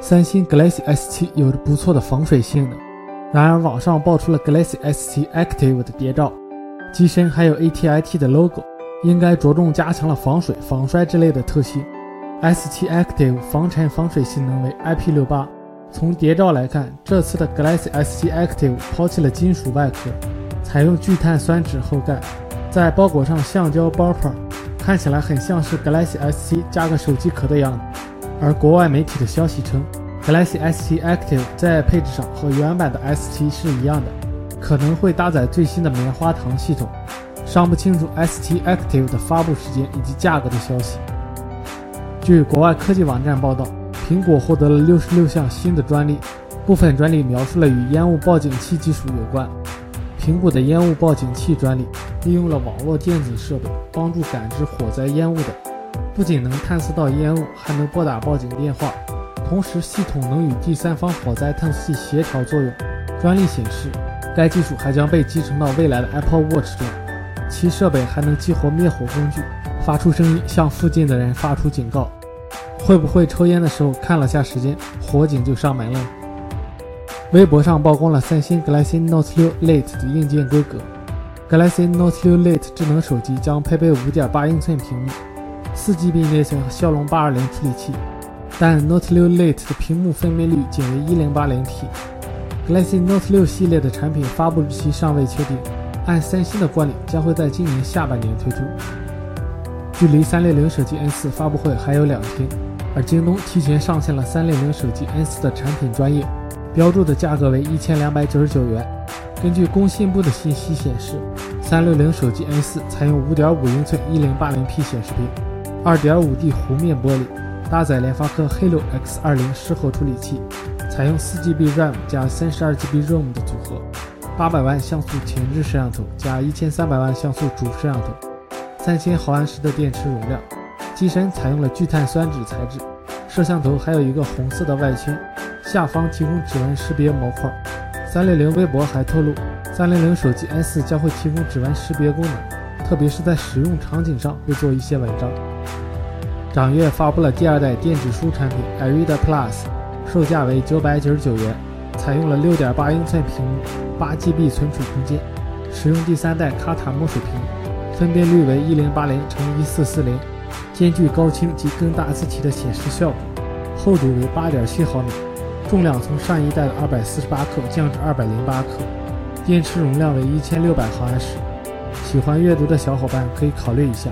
三星 Galaxy S7 有着不错的防水性能，然而网上爆出了 Galaxy S7 Active 的谍照，机身还有 ATIT 的 logo，应该着重加强了防水、防摔之类的特性。S7 Active 防尘防水性能为 IP68。从谍照来看，这次的 Galaxy S7 Active 抛弃了金属外壳，采用聚碳酸酯后盖，在包裹上橡胶包泡，看起来很像是 Galaxy S7 加个手机壳的样子。而国外媒体的消息称，Galaxy S7 Active 在配置上和原版的 S7 是一样的，可能会搭载最新的棉花糖系统，尚不清楚 S7 Active 的发布时间以及价格的消息。据国外科技网站报道，苹果获得了六十六项新的专利，部分专利描述了与烟雾报警器技术有关。苹果的烟雾报警器专利利用了网络电子设备，帮助感知火灾烟雾的，不仅能探测到烟雾，还能拨打报警电话。同时，系统能与第三方火灾探测器协调作用。专利显示，该技术还将被集成到未来的 Apple Watch 中，其设备还能激活灭火工具。发出声音向附近的人发出警告，会不会抽烟的时候看了下时间，火警就上门了？微博上曝光了三星 Galaxy Note 6 Lite 的硬件规格，Galaxy Note 6 Lite 智能手机将配备5.8英寸屏幕，4GB 内存和骁龙820处理器，但 Note 6 Lite 的屏幕分辨率仅为 1080P。Galaxy Note 6系列的产品发布日期尚未确定，按三星的惯例，将会在今年下半年推出。距离三六零手机 N4 发布会还有两天，而京东提前上线了三六零手机 N4 的产品专页，标注的价格为一千两百九十九元。根据工信部的信息显示，三六零手机 N4 采用五点五英寸一零八零 P 显示屏，二点五 D 弧面玻璃，搭载联发科 Helio X 二零事后处理器，采用四 GB RAM 加三十二 GB ROM 的组合，八百万像素前置摄像头加一千三百万像素主摄像头。三千毫安时的电池容量，机身采用了聚碳酸酯材质，摄像头还有一个红色的外圈，下方提供指纹识别模块。三六零微博还透露，三六零手机 S 将会提供指纹识别功能，特别是在使用场景上会做一些文章。掌阅发布了第二代电子书产品 iReader Plus，售价为九百九十九元，采用了六点八英寸屏幕，八 GB 存储空间，使用第三代卡塔墨水屏。分辨率为一零八零乘一四四零，兼具高清及更大字体的显示效果。厚度为八点七毫米，重量从上一代的二百四十八克降至二百零八克。电池容量为一千六百毫安时。喜欢阅读的小伙伴可以考虑一下。